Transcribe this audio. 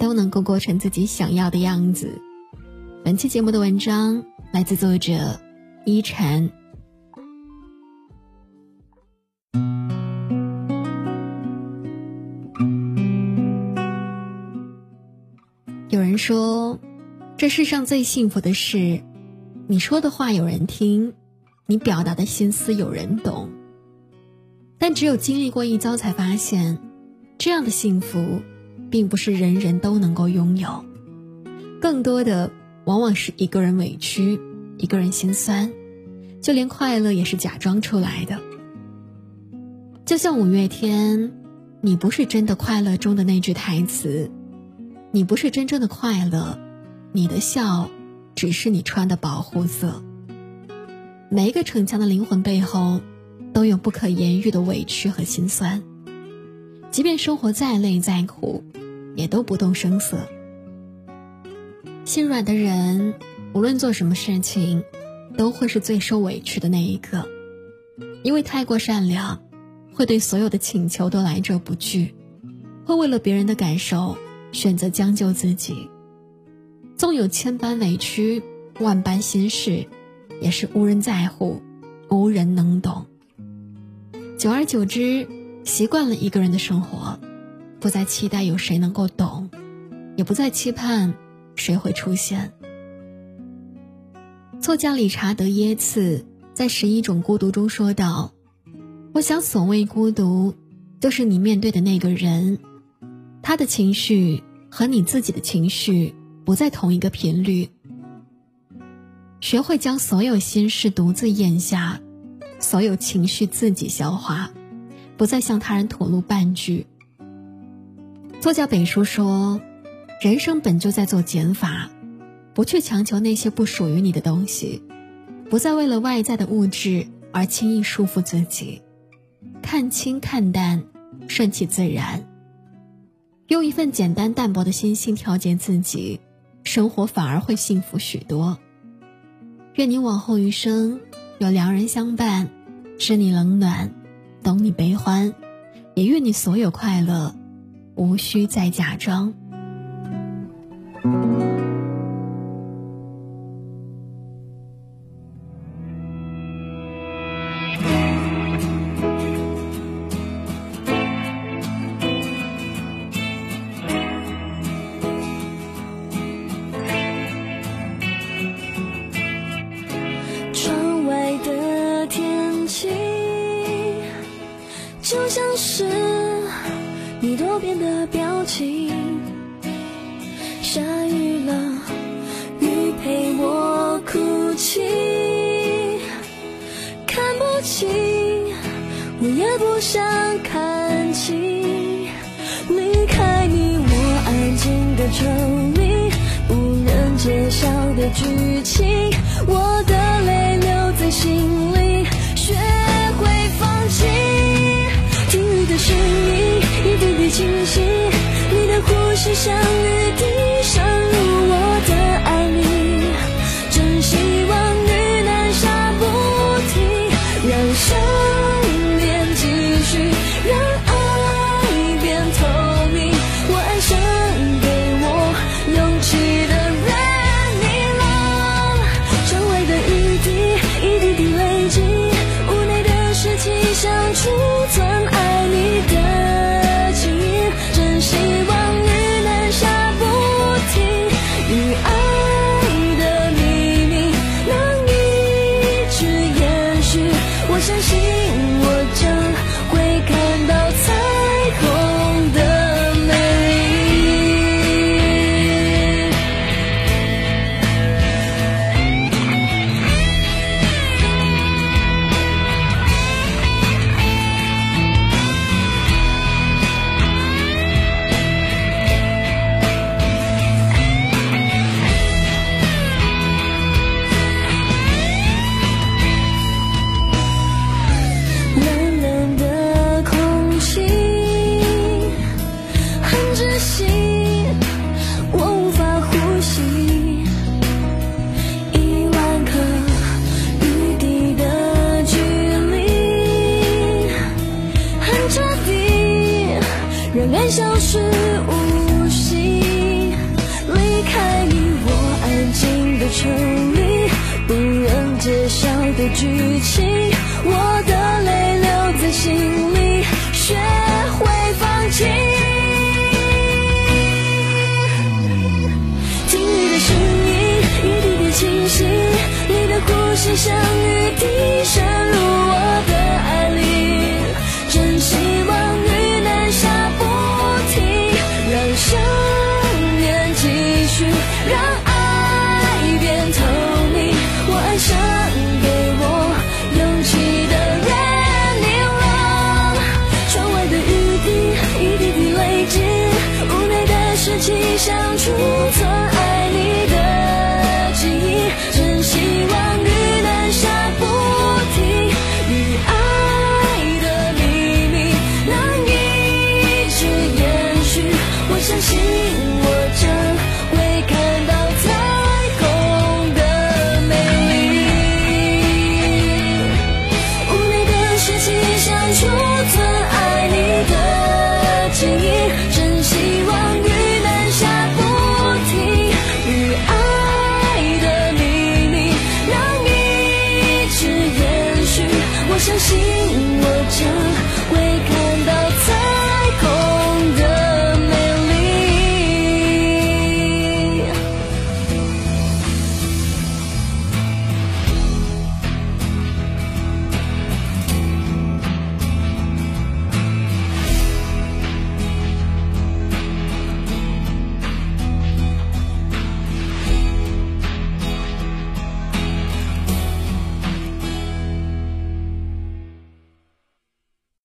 都能够过成自己想要的样子。本期节目的文章来自作者依晨。有人说，这世上最幸福的事，你说的话有人听，你表达的心思有人懂。但只有经历过一遭，才发现，这样的幸福，并不是人人都能够拥有，更多的。往往是一个人委屈，一个人心酸，就连快乐也是假装出来的。就像五月天，你不是真的快乐中的那句台词，你不是真正的快乐，你的笑，只是你穿的保护色。每一个逞强的灵魂背后，都有不可言喻的委屈和心酸，即便生活再累再苦，也都不动声色。心软的人，无论做什么事情，都会是最受委屈的那一个，因为太过善良，会对所有的请求都来者不拒，会为了别人的感受选择将就自己。纵有千般委屈，万般心事，也是无人在乎，无人能懂。久而久之，习惯了一个人的生活，不再期待有谁能够懂，也不再期盼。谁会出现？作家理查德·耶茨在《十一种孤独》中说道：“我想，所谓孤独，就是你面对的那个人，他的情绪和你自己的情绪不在同一个频率。学会将所有心事独自咽下，所有情绪自己消化，不再向他人吐露半句。”作家北叔说。人生本就在做减法，不去强求那些不属于你的东西，不再为了外在的物质而轻易束缚自己，看清看淡，顺其自然，用一份简单淡泊的心性调节自己，生活反而会幸福许多。愿你往后余生有良人相伴，知你冷暖，懂你悲欢，也愿你所有快乐，无需再假装。想看清。离开你，我安静的抽离，无人揭晓的剧情，我的泪留在心里，away. 消失无形，离开你，我安静的城里，不忍揭晓的剧情，我的泪流在心里，学会放弃，听你的声音，一滴滴清晰，你的呼吸像雨滴。